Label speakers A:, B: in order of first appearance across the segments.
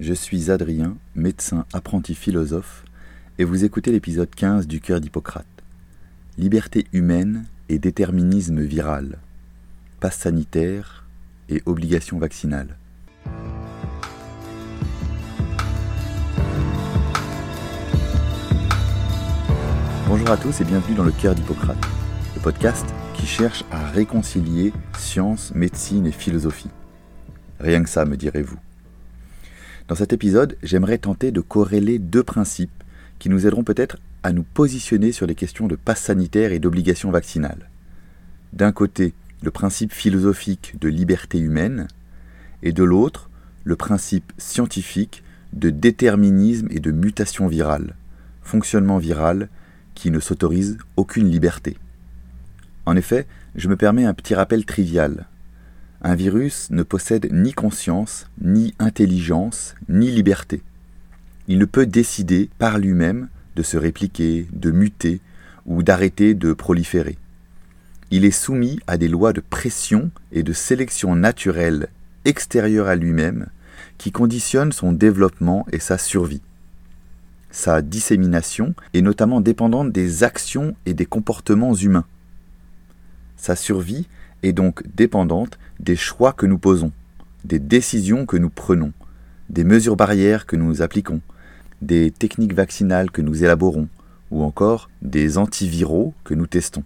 A: je suis Adrien, médecin apprenti philosophe, et vous écoutez l'épisode 15 du Cœur d'Hippocrate. Liberté humaine et déterminisme viral, passe sanitaire et obligation vaccinale. Bonjour à tous et bienvenue dans le Cœur d'Hippocrate, le podcast qui cherche à réconcilier science, médecine et philosophie. Rien que ça, me direz-vous. Dans cet épisode, j'aimerais tenter de corréler deux principes qui nous aideront peut-être à nous positionner sur les questions de passe sanitaire et d'obligation vaccinale. D'un côté, le principe philosophique de liberté humaine, et de l'autre, le principe scientifique de déterminisme et de mutation virale, fonctionnement viral qui ne s'autorise aucune liberté. En effet, je me permets un petit rappel trivial. Un virus ne possède ni conscience, ni intelligence, ni liberté. Il ne peut décider par lui-même de se répliquer, de muter ou d'arrêter de proliférer. Il est soumis à des lois de pression et de sélection naturelle extérieures à lui-même qui conditionnent son développement et sa survie. Sa dissémination est notamment dépendante des actions et des comportements humains. Sa survie est donc dépendante des choix que nous posons, des décisions que nous prenons, des mesures barrières que nous appliquons, des techniques vaccinales que nous élaborons, ou encore des antiviraux que nous testons.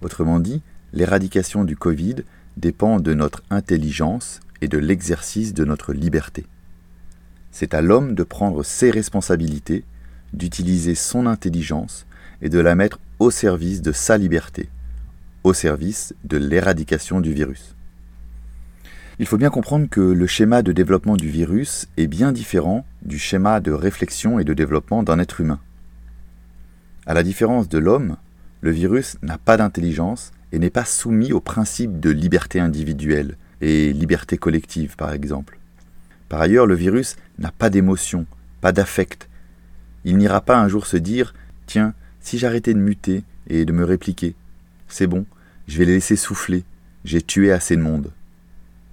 A: Autrement dit, l'éradication du Covid dépend de notre intelligence et de l'exercice de notre liberté. C'est à l'homme de prendre ses responsabilités, d'utiliser son intelligence et de la mettre au service de sa liberté, au service de l'éradication du virus. Il faut bien comprendre que le schéma de développement du virus est bien différent du schéma de réflexion et de développement d'un être humain. À la différence de l'homme, le virus n'a pas d'intelligence et n'est pas soumis au principe de liberté individuelle et liberté collective, par exemple. Par ailleurs, le virus n'a pas d'émotion, pas d'affect. Il n'ira pas un jour se dire Tiens, si j'arrêtais de muter et de me répliquer, c'est bon, je vais les laisser souffler, j'ai tué assez de monde.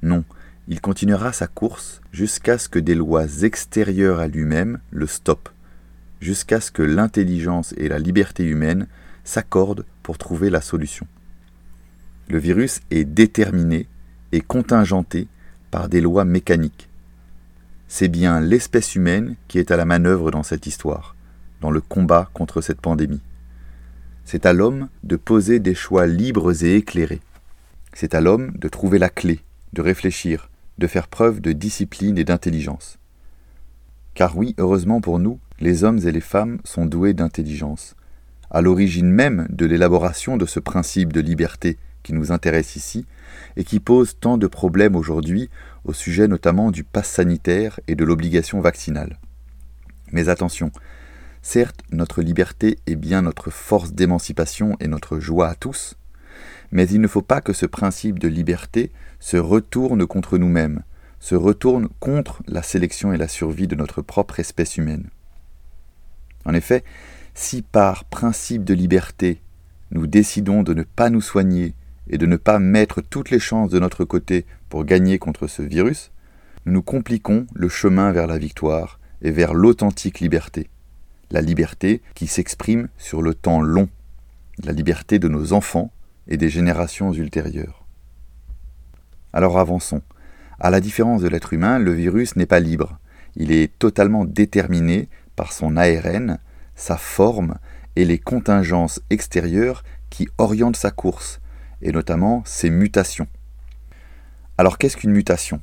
A: Non, il continuera sa course jusqu'à ce que des lois extérieures à lui-même le stoppent, jusqu'à ce que l'intelligence et la liberté humaine s'accordent pour trouver la solution. Le virus est déterminé et contingenté par des lois mécaniques. C'est bien l'espèce humaine qui est à la manœuvre dans cette histoire, dans le combat contre cette pandémie. C'est à l'homme de poser des choix libres et éclairés. C'est à l'homme de trouver la clé, de réfléchir, de faire preuve de discipline et d'intelligence. Car oui, heureusement pour nous, les hommes et les femmes sont doués d'intelligence, à l'origine même de l'élaboration de ce principe de liberté qui nous intéresse ici, et qui pose tant de problèmes aujourd'hui au sujet notamment du pass sanitaire et de l'obligation vaccinale. Mais attention, Certes, notre liberté est bien notre force d'émancipation et notre joie à tous, mais il ne faut pas que ce principe de liberté se retourne contre nous-mêmes, se retourne contre la sélection et la survie de notre propre espèce humaine. En effet, si par principe de liberté, nous décidons de ne pas nous soigner et de ne pas mettre toutes les chances de notre côté pour gagner contre ce virus, nous nous compliquons le chemin vers la victoire et vers l'authentique liberté la liberté qui s'exprime sur le temps long, la liberté de nos enfants et des générations ultérieures. Alors avançons. À la différence de l'être humain, le virus n'est pas libre. Il est totalement déterminé par son ARN, sa forme et les contingences extérieures qui orientent sa course, et notamment ses mutations. Alors qu'est-ce qu'une mutation?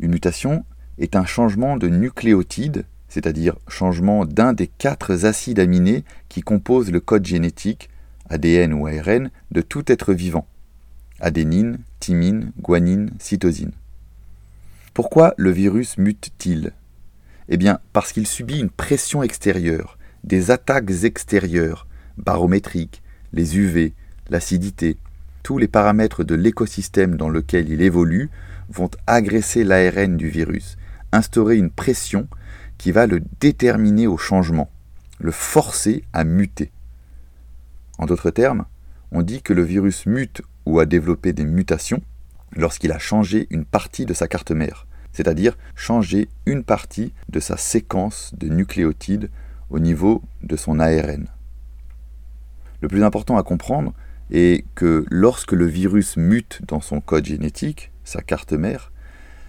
A: Une mutation est un changement de nucléotide c'est-à-dire changement d'un des quatre acides aminés qui composent le code génétique, ADN ou ARN, de tout être vivant. Adénine, thymine, guanine, cytosine. Pourquoi le virus mute-t-il? Eh bien, parce qu'il subit une pression extérieure, des attaques extérieures, barométriques, les UV, l'acidité, tous les paramètres de l'écosystème dans lequel il évolue vont agresser l'ARN du virus, instaurer une pression qui va le déterminer au changement, le forcer à muter. En d'autres termes, on dit que le virus mute ou a développé des mutations lorsqu'il a changé une partie de sa carte mère, c'est-à-dire changer une partie de sa séquence de nucléotides au niveau de son ARN. Le plus important à comprendre est que lorsque le virus mute dans son code génétique, sa carte mère,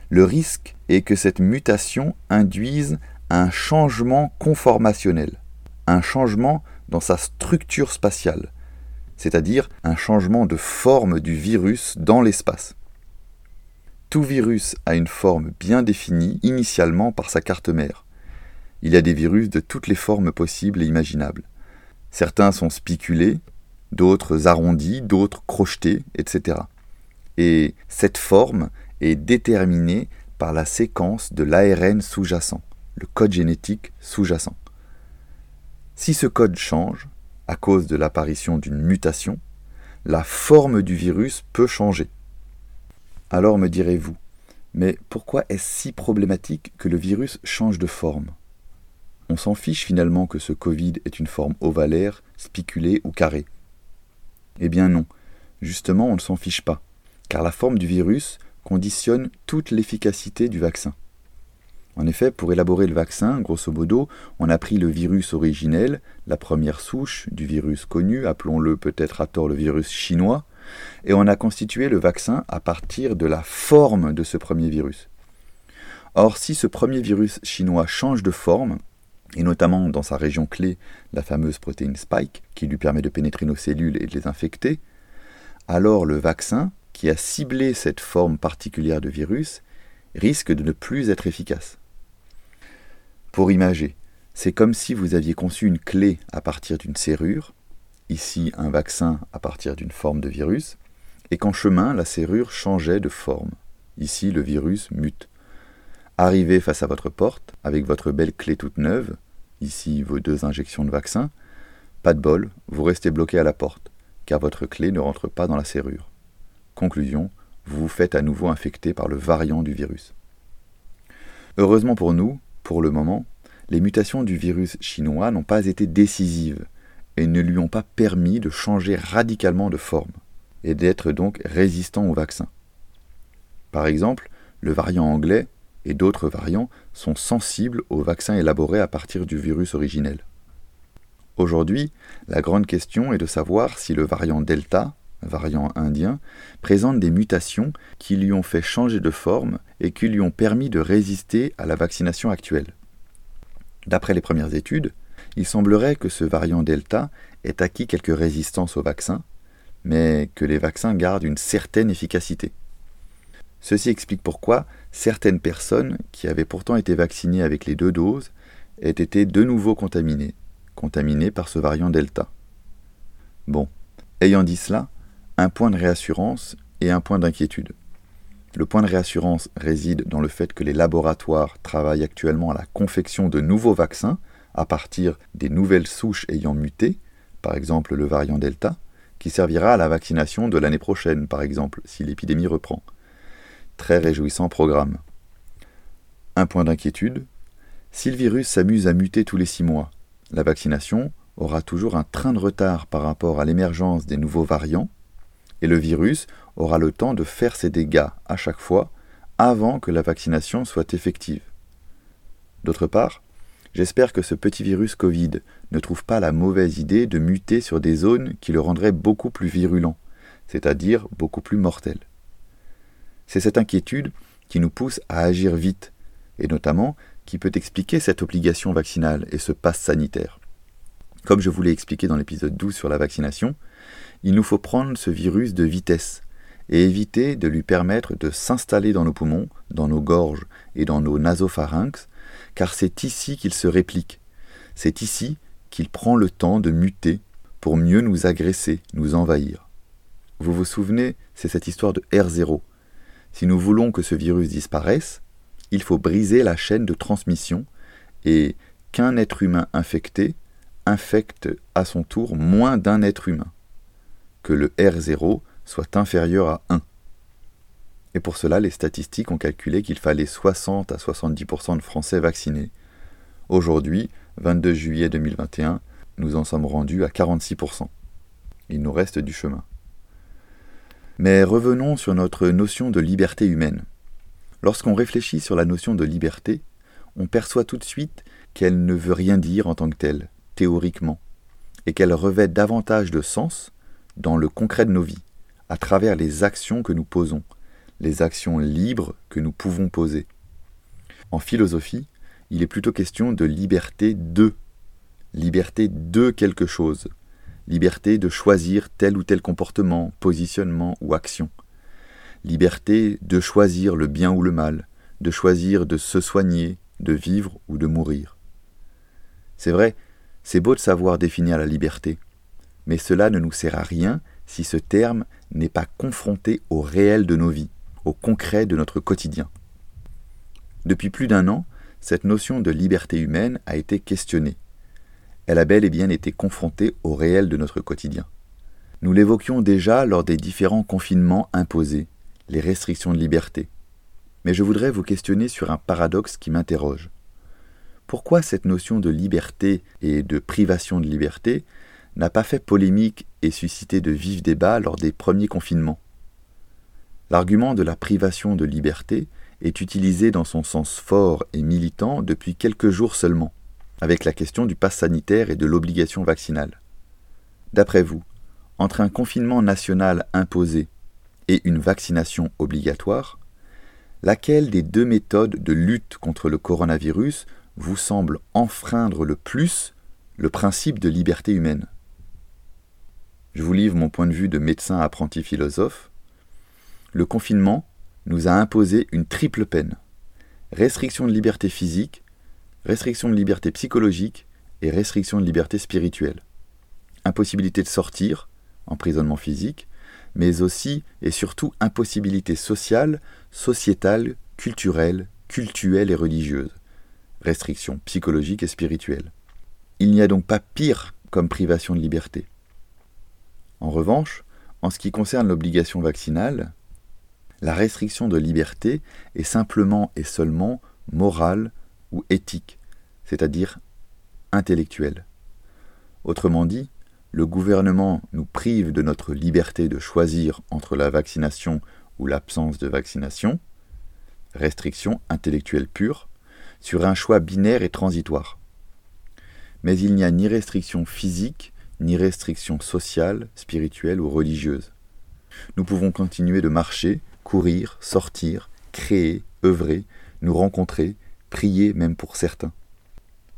A: le risque est que cette mutation induise un changement conformationnel, un changement dans sa structure spatiale, c'est-à-dire un changement de forme du virus dans l'espace. Tout virus a une forme bien définie initialement par sa carte mère. Il y a des virus de toutes les formes possibles et imaginables. Certains sont spiculés, d'autres arrondis, d'autres crochetés, etc. Et cette forme est déterminée par la séquence de l'ARN sous-jacent, le code génétique sous-jacent. Si ce code change, à cause de l'apparition d'une mutation, la forme du virus peut changer. Alors me direz-vous, mais pourquoi est-ce si problématique que le virus change de forme? On s'en fiche finalement que ce Covid est une forme ovalaire, spiculée ou carrée. Eh bien non, justement on ne s'en fiche pas, car la forme du virus conditionne toute l'efficacité du vaccin. En effet, pour élaborer le vaccin, grosso modo, on a pris le virus originel, la première souche du virus connu, appelons-le peut-être à tort le virus chinois, et on a constitué le vaccin à partir de la forme de ce premier virus. Or, si ce premier virus chinois change de forme, et notamment dans sa région clé, la fameuse protéine spike, qui lui permet de pénétrer nos cellules et de les infecter, alors le vaccin, qui a ciblé cette forme particulière de virus, risque de ne plus être efficace. Pour imager, c'est comme si vous aviez conçu une clé à partir d'une serrure, ici un vaccin à partir d'une forme de virus, et qu'en chemin la serrure changeait de forme. Ici le virus mute. Arrivé face à votre porte, avec votre belle clé toute neuve, ici vos deux injections de vaccin, pas de bol, vous restez bloqué à la porte, car votre clé ne rentre pas dans la serrure. Conclusion, vous vous faites à nouveau infecter par le variant du virus. Heureusement pour nous, pour le moment, les mutations du virus chinois n'ont pas été décisives, et ne lui ont pas permis de changer radicalement de forme et d'être donc résistant au vaccin. Par exemple, le variant anglais et d'autres variants sont sensibles aux vaccins élaborés à partir du virus originel. Aujourd'hui, la grande question est de savoir si le variant Delta, variant indien, présente des mutations qui lui ont fait changer de forme et qui lui ont permis de résister à la vaccination actuelle. D'après les premières études, il semblerait que ce variant Delta ait acquis quelques résistances au vaccin, mais que les vaccins gardent une certaine efficacité. Ceci explique pourquoi certaines personnes qui avaient pourtant été vaccinées avec les deux doses aient été de nouveau contaminées, contaminées par ce variant Delta. Bon, ayant dit cela, un point de réassurance et un point d'inquiétude. Le point de réassurance réside dans le fait que les laboratoires travaillent actuellement à la confection de nouveaux vaccins à partir des nouvelles souches ayant muté, par exemple le variant Delta, qui servira à la vaccination de l'année prochaine, par exemple, si l'épidémie reprend. Très réjouissant programme. Un point d'inquiétude, si le virus s'amuse à muter tous les six mois, la vaccination aura toujours un train de retard par rapport à l'émergence des nouveaux variants, et le virus aura le temps de faire ses dégâts à chaque fois avant que la vaccination soit effective. D'autre part, J'espère que ce petit virus Covid ne trouve pas la mauvaise idée de muter sur des zones qui le rendraient beaucoup plus virulent, c'est-à-dire beaucoup plus mortel. C'est cette inquiétude qui nous pousse à agir vite, et notamment qui peut expliquer cette obligation vaccinale et ce passe sanitaire. Comme je vous l'ai expliqué dans l'épisode 12 sur la vaccination, il nous faut prendre ce virus de vitesse et éviter de lui permettre de s'installer dans nos poumons, dans nos gorges et dans nos nasopharynx car c'est ici qu'il se réplique, c'est ici qu'il prend le temps de muter pour mieux nous agresser, nous envahir. Vous vous souvenez, c'est cette histoire de R0. Si nous voulons que ce virus disparaisse, il faut briser la chaîne de transmission et qu'un être humain infecté infecte à son tour moins d'un être humain, que le R0 soit inférieur à 1. Et pour cela, les statistiques ont calculé qu'il fallait 60 à 70% de Français vaccinés. Aujourd'hui, 22 juillet 2021, nous en sommes rendus à 46%. Il nous reste du chemin. Mais revenons sur notre notion de liberté humaine. Lorsqu'on réfléchit sur la notion de liberté, on perçoit tout de suite qu'elle ne veut rien dire en tant que telle, théoriquement, et qu'elle revêt davantage de sens dans le concret de nos vies, à travers les actions que nous posons, les actions libres que nous pouvons poser. En philosophie, il est plutôt question de liberté de, liberté de quelque chose, liberté de choisir tel ou tel comportement, positionnement ou action, liberté de choisir le bien ou le mal, de choisir de se soigner, de vivre ou de mourir. C'est vrai, c'est beau de savoir définir la liberté, mais cela ne nous sert à rien si ce terme n'est pas confronté au réel de nos vies, au concret de notre quotidien. Depuis plus d'un an, cette notion de liberté humaine a été questionnée. Elle a bel et bien été confrontée au réel de notre quotidien. Nous l'évoquions déjà lors des différents confinements imposés, les restrictions de liberté. Mais je voudrais vous questionner sur un paradoxe qui m'interroge. Pourquoi cette notion de liberté et de privation de liberté n'a pas fait polémique et suscité de vifs débats lors des premiers confinements? L'argument de la privation de liberté est utilisé dans son sens fort et militant depuis quelques jours seulement, avec la question du pass sanitaire et de l'obligation vaccinale. D'après vous, entre un confinement national imposé et une vaccination obligatoire, laquelle des deux méthodes de lutte contre le coronavirus vous semble enfreindre le plus le principe de liberté humaine Je vous livre mon point de vue de médecin apprenti philosophe. Le confinement nous a imposé une triple peine. Restriction de liberté physique, restriction de liberté psychologique et restriction de liberté spirituelle. Impossibilité de sortir, emprisonnement physique, mais aussi et surtout impossibilité sociale, sociétale, culturelle, cultuelle et religieuse. Restriction psychologique et spirituelle. Il n'y a donc pas pire comme privation de liberté. En revanche, en ce qui concerne l'obligation vaccinale, la restriction de liberté est simplement et seulement morale ou éthique, c'est-à-dire intellectuelle. Autrement dit, le gouvernement nous prive de notre liberté de choisir entre la vaccination ou l'absence de vaccination, restriction intellectuelle pure, sur un choix binaire et transitoire. Mais il n'y a ni restriction physique, ni restriction sociale, spirituelle ou religieuse. Nous pouvons continuer de marcher, courir, sortir, créer, œuvrer, nous rencontrer, prier même pour certains.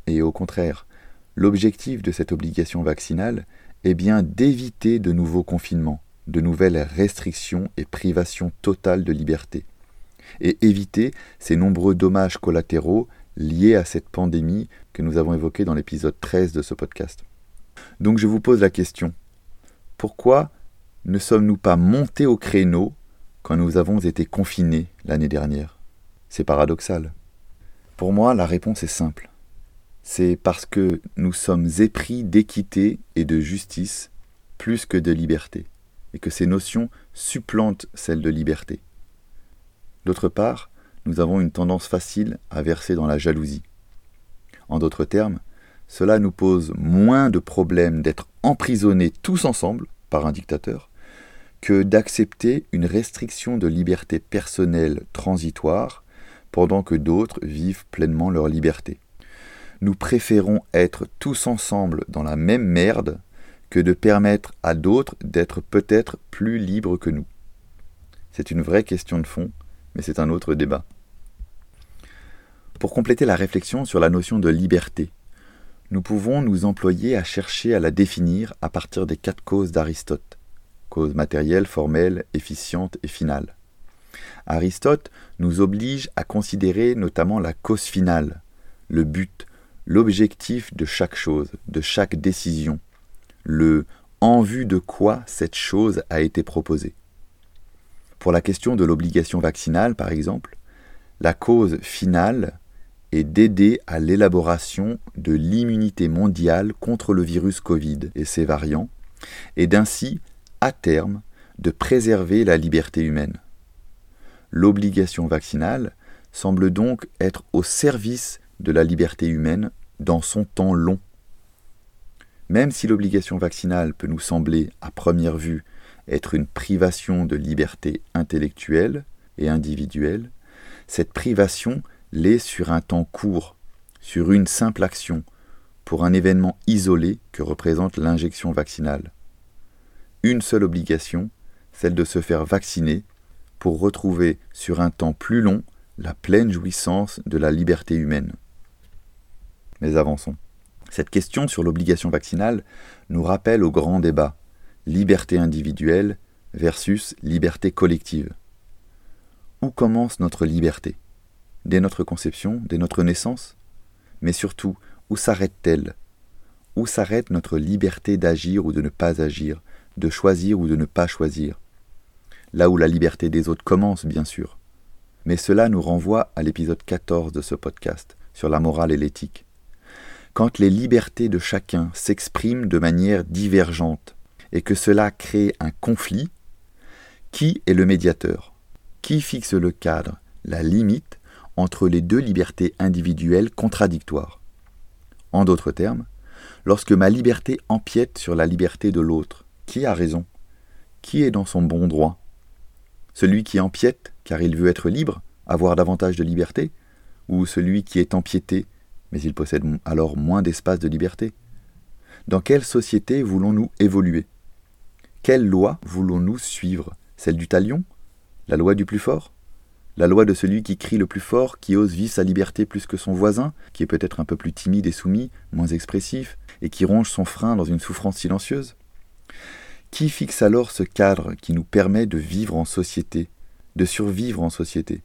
A: Et au contraire, l'objectif de cette obligation vaccinale est bien d'éviter de nouveaux confinements, de nouvelles restrictions et privations totales de liberté, et éviter ces nombreux dommages collatéraux liés à cette pandémie que nous avons évoquée dans l'épisode 13 de ce podcast. Donc je vous pose la question, pourquoi ne sommes-nous pas montés au créneau quand nous avons été confinés l'année dernière? C'est paradoxal. Pour moi, la réponse est simple. C'est parce que nous sommes épris d'équité et de justice plus que de liberté, et que ces notions supplantent celles de liberté. D'autre part, nous avons une tendance facile à verser dans la jalousie. En d'autres termes, cela nous pose moins de problèmes d'être emprisonnés tous ensemble par un dictateur que d'accepter une restriction de liberté personnelle transitoire pendant que d'autres vivent pleinement leur liberté. Nous préférons être tous ensemble dans la même merde que de permettre à d'autres d'être peut-être plus libres que nous. C'est une vraie question de fond, mais c'est un autre débat. Pour compléter la réflexion sur la notion de liberté, nous pouvons nous employer à chercher à la définir à partir des quatre causes d'Aristote cause matérielle, formelle, efficiente et finale. Aristote nous oblige à considérer notamment la cause finale, le but, l'objectif de chaque chose, de chaque décision, le en vue de quoi cette chose a été proposée. Pour la question de l'obligation vaccinale, par exemple, la cause finale est d'aider à l'élaboration de l'immunité mondiale contre le virus Covid et ses variants, et d'ainsi à terme de préserver la liberté humaine. L'obligation vaccinale semble donc être au service de la liberté humaine dans son temps long. Même si l'obligation vaccinale peut nous sembler, à première vue, être une privation de liberté intellectuelle et individuelle, cette privation l'est sur un temps court, sur une simple action, pour un événement isolé que représente l'injection vaccinale. Une seule obligation, celle de se faire vacciner, pour retrouver sur un temps plus long la pleine jouissance de la liberté humaine. Mais avançons. Cette question sur l'obligation vaccinale nous rappelle au grand débat liberté individuelle versus liberté collective. Où commence notre liberté? Dès notre conception, dès notre naissance? Mais surtout, où s'arrête-t-elle? Où s'arrête notre liberté d'agir ou de ne pas agir, de choisir ou de ne pas choisir? Là où la liberté des autres commence, bien sûr. Mais cela nous renvoie à l'épisode 14 de ce podcast sur la morale et l'éthique. Quand les libertés de chacun s'expriment de manière divergente et que cela crée un conflit, qui est le médiateur? Qui fixe le cadre, la limite entre les deux libertés individuelles contradictoires? En d'autres termes, lorsque ma liberté empiète sur la liberté de l'autre, qui a raison? Qui est dans son bon droit? Celui qui empiète car il veut être libre, avoir davantage de liberté, ou celui qui est empiété, mais il possède alors moins d'espace de liberté? Dans quelle société voulons-nous évoluer? Quelle loi voulons-nous suivre? Celle du talion? La loi du plus fort? La loi de celui qui crie le plus fort, qui ose vivre sa liberté plus que son voisin, qui est peut-être un peu plus timide et soumis, moins expressif, et qui ronge son frein dans une souffrance silencieuse? Qui fixe alors ce cadre qui nous permet de vivre en société, de survivre en société?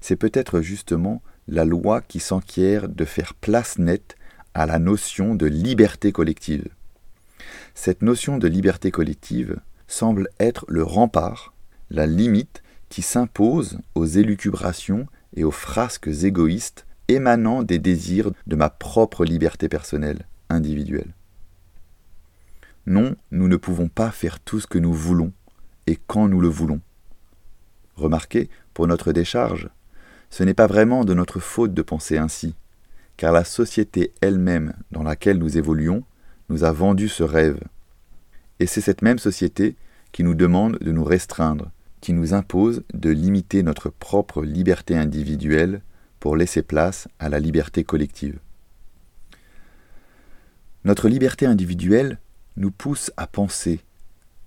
A: C'est peut-être justement la loi qui s'enquiert de faire place nette à la notion de liberté collective. Cette notion de liberté collective, semble être le rempart, la limite qui s'impose aux élucubrations et aux frasques égoïstes émanant des désirs de ma propre liberté personnelle, individuelle. Non, nous ne pouvons pas faire tout ce que nous voulons et quand nous le voulons. Remarquez, pour notre décharge, ce n'est pas vraiment de notre faute de penser ainsi, car la société elle-même dans laquelle nous évoluons nous a vendu ce rêve. Et c'est cette même société qui nous demande de nous restreindre, qui nous impose de limiter notre propre liberté individuelle pour laisser place à la liberté collective. Notre liberté individuelle nous pousse à penser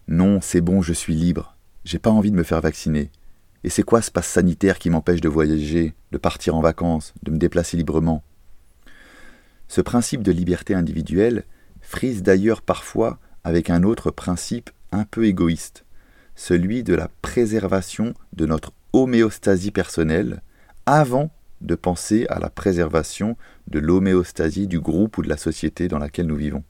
A: Non, c'est bon, je suis libre, j'ai pas envie de me faire vacciner. Et c'est quoi ce passe sanitaire qui m'empêche de voyager, de partir en vacances, de me déplacer librement? Ce principe de liberté individuelle frise d'ailleurs parfois avec un autre principe un peu égoïste, celui de la préservation de notre homéostasie personnelle avant de penser à la préservation de l'homéostasie du groupe ou de la société dans laquelle nous vivons.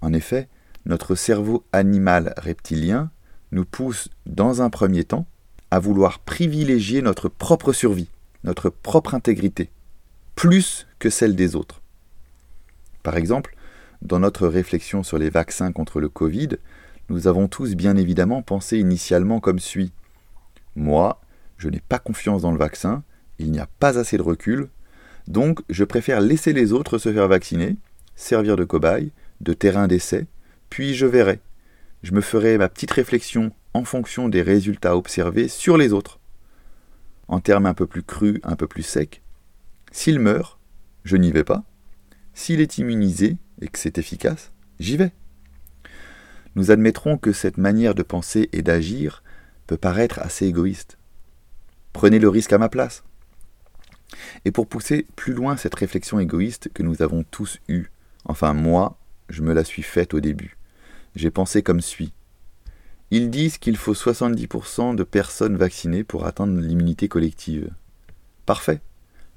A: En effet, notre cerveau animal reptilien nous pousse dans un premier temps à vouloir privilégier notre propre survie, notre propre intégrité, plus que celle des autres. Par exemple, dans notre réflexion sur les vaccins contre le Covid, nous avons tous bien évidemment pensé initialement comme suit. Moi, je n'ai pas confiance dans le vaccin, il n'y a pas assez de recul, donc je préfère laisser les autres se faire vacciner, servir de cobaye, de terrain d'essai, puis je verrai. Je me ferai ma petite réflexion en fonction des résultats observés sur les autres. En termes un peu plus crus, un peu plus secs, s'il meurt, je n'y vais pas. S'il est immunisé, et que c'est efficace, j'y vais. Nous admettrons que cette manière de penser et d'agir peut paraître assez égoïste. Prenez le risque à ma place. Et pour pousser plus loin cette réflexion égoïste que nous avons tous eue, enfin moi, je me la suis faite au début. J'ai pensé comme suit. Ils disent qu'il faut 70% de personnes vaccinées pour atteindre l'immunité collective. Parfait.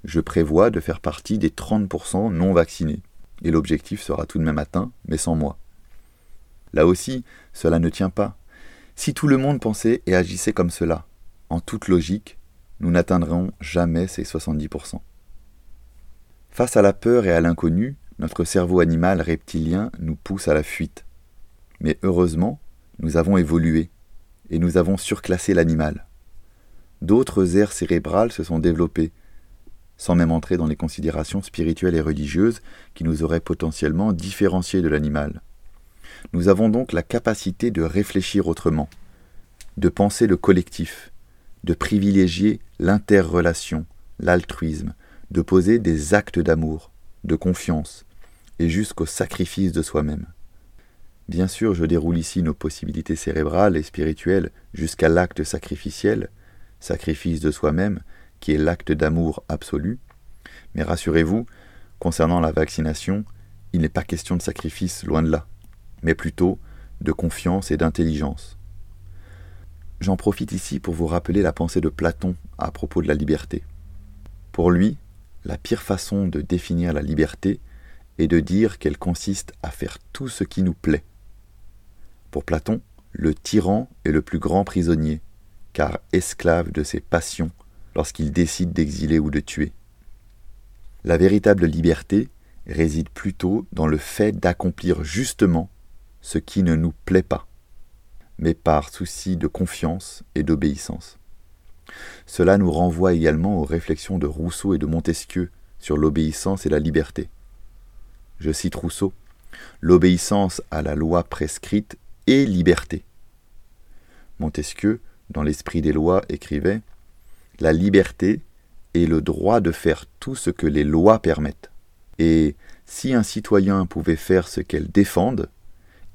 A: Je prévois de faire partie des 30% non vaccinés et l'objectif sera tout de même atteint, mais sans moi. Là aussi, cela ne tient pas. Si tout le monde pensait et agissait comme cela, en toute logique, nous n'atteindrons jamais ces 70%. Face à la peur et à l'inconnu, notre cerveau animal reptilien nous pousse à la fuite. Mais heureusement, nous avons évolué, et nous avons surclassé l'animal. D'autres aires cérébrales se sont développées, sans même entrer dans les considérations spirituelles et religieuses qui nous auraient potentiellement différenciés de l'animal. Nous avons donc la capacité de réfléchir autrement, de penser le collectif, de privilégier l'interrelation, l'altruisme, de poser des actes d'amour, de confiance, et jusqu'au sacrifice de soi-même. Bien sûr, je déroule ici nos possibilités cérébrales et spirituelles jusqu'à l'acte sacrificiel, sacrifice de soi-même, qui est l'acte d'amour absolu, mais rassurez-vous, concernant la vaccination, il n'est pas question de sacrifice, loin de là, mais plutôt de confiance et d'intelligence. J'en profite ici pour vous rappeler la pensée de Platon à propos de la liberté. Pour lui, la pire façon de définir la liberté est de dire qu'elle consiste à faire tout ce qui nous plaît. Pour Platon, le tyran est le plus grand prisonnier, car esclave de ses passions lorsqu'il décide d'exiler ou de tuer. La véritable liberté réside plutôt dans le fait d'accomplir justement ce qui ne nous plaît pas, mais par souci de confiance et d'obéissance. Cela nous renvoie également aux réflexions de Rousseau et de Montesquieu sur l'obéissance et la liberté. Je cite Rousseau L'obéissance à la loi prescrite est liberté. Montesquieu, dans l'esprit des lois, écrivait La liberté est le droit de faire tout ce que les lois permettent. Et si un citoyen pouvait faire ce qu'elles défendent,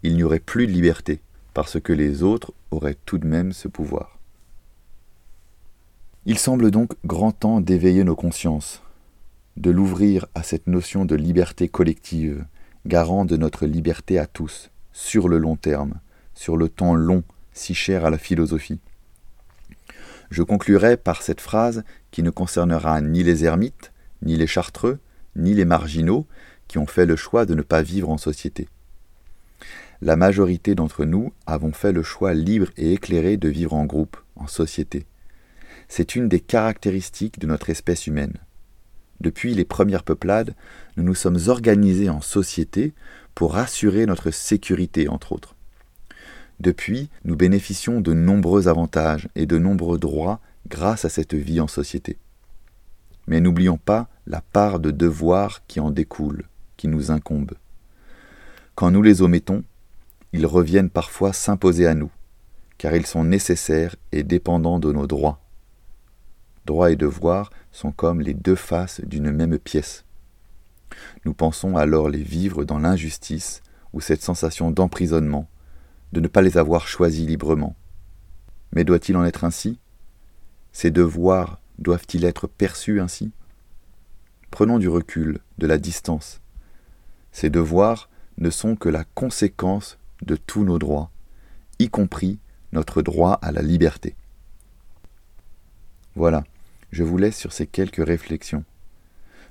A: il n'y aurait plus de liberté, parce que les autres auraient tout de même ce pouvoir. Il semble donc grand temps d'éveiller nos consciences, de l'ouvrir à cette notion de liberté collective, garant de notre liberté à tous, sur le long terme, sur le temps long si cher à la philosophie. Je conclurai par cette phrase qui ne concernera ni les ermites, ni les chartreux, ni les marginaux qui ont fait le choix de ne pas vivre en société. La majorité d'entre nous avons fait le choix libre et éclairé de vivre en groupe, en société. C'est une des caractéristiques de notre espèce humaine. Depuis les premières peuplades, nous nous sommes organisés en société pour assurer notre sécurité, entre autres. Depuis, nous bénéficions de nombreux avantages et de nombreux droits grâce à cette vie en société. Mais n'oublions pas la part de devoir qui en découle, qui nous incombe. Quand nous les omettons, ils reviennent parfois s'imposer à nous, car ils sont nécessaires et dépendants de nos droits. Droits et devoirs sont comme les deux faces d'une même pièce. Nous pensons alors les vivre dans l'injustice ou cette sensation d'emprisonnement, de ne pas les avoir choisis librement. Mais doit-il en être ainsi? Ces devoirs doivent-ils être perçus ainsi? Prenons du recul, de la distance. Ces devoirs ne sont que la conséquence de tous nos droits, y compris notre droit à la liberté. Voilà, je vous laisse sur ces quelques réflexions.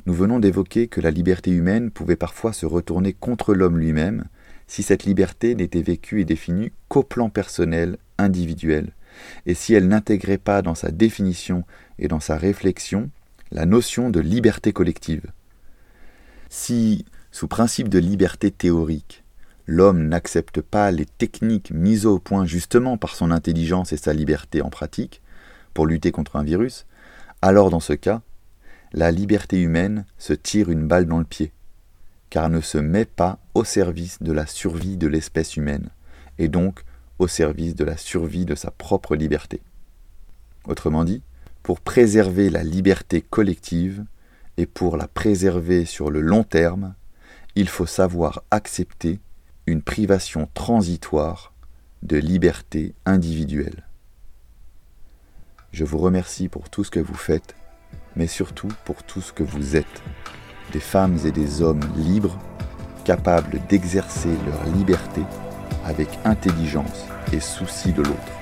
A: Nous venons d'évoquer que la liberté humaine pouvait parfois se retourner contre l'homme lui-même si cette liberté n'était vécue et définie qu'au plan personnel, individuel, et si elle n'intégrait pas dans sa définition et dans sa réflexion la notion de liberté collective. Si, sous principe de liberté théorique, l'homme n'accepte pas les techniques mises au point justement par son intelligence et sa liberté en pratique, pour lutter contre un virus, alors dans ce cas, la liberté humaine se tire une balle dans le pied, car ne se met pas au service de la survie de l'espèce humaine, et donc au service de la survie de sa propre liberté. Autrement dit, pour préserver la liberté collective et pour la préserver sur le long terme, il faut savoir accepter une privation transitoire de liberté individuelle. Je vous remercie pour tout ce que vous faites, mais surtout pour tout ce que vous êtes, des femmes et des hommes libres, capables d'exercer leur liberté avec intelligence et souci de l'autre.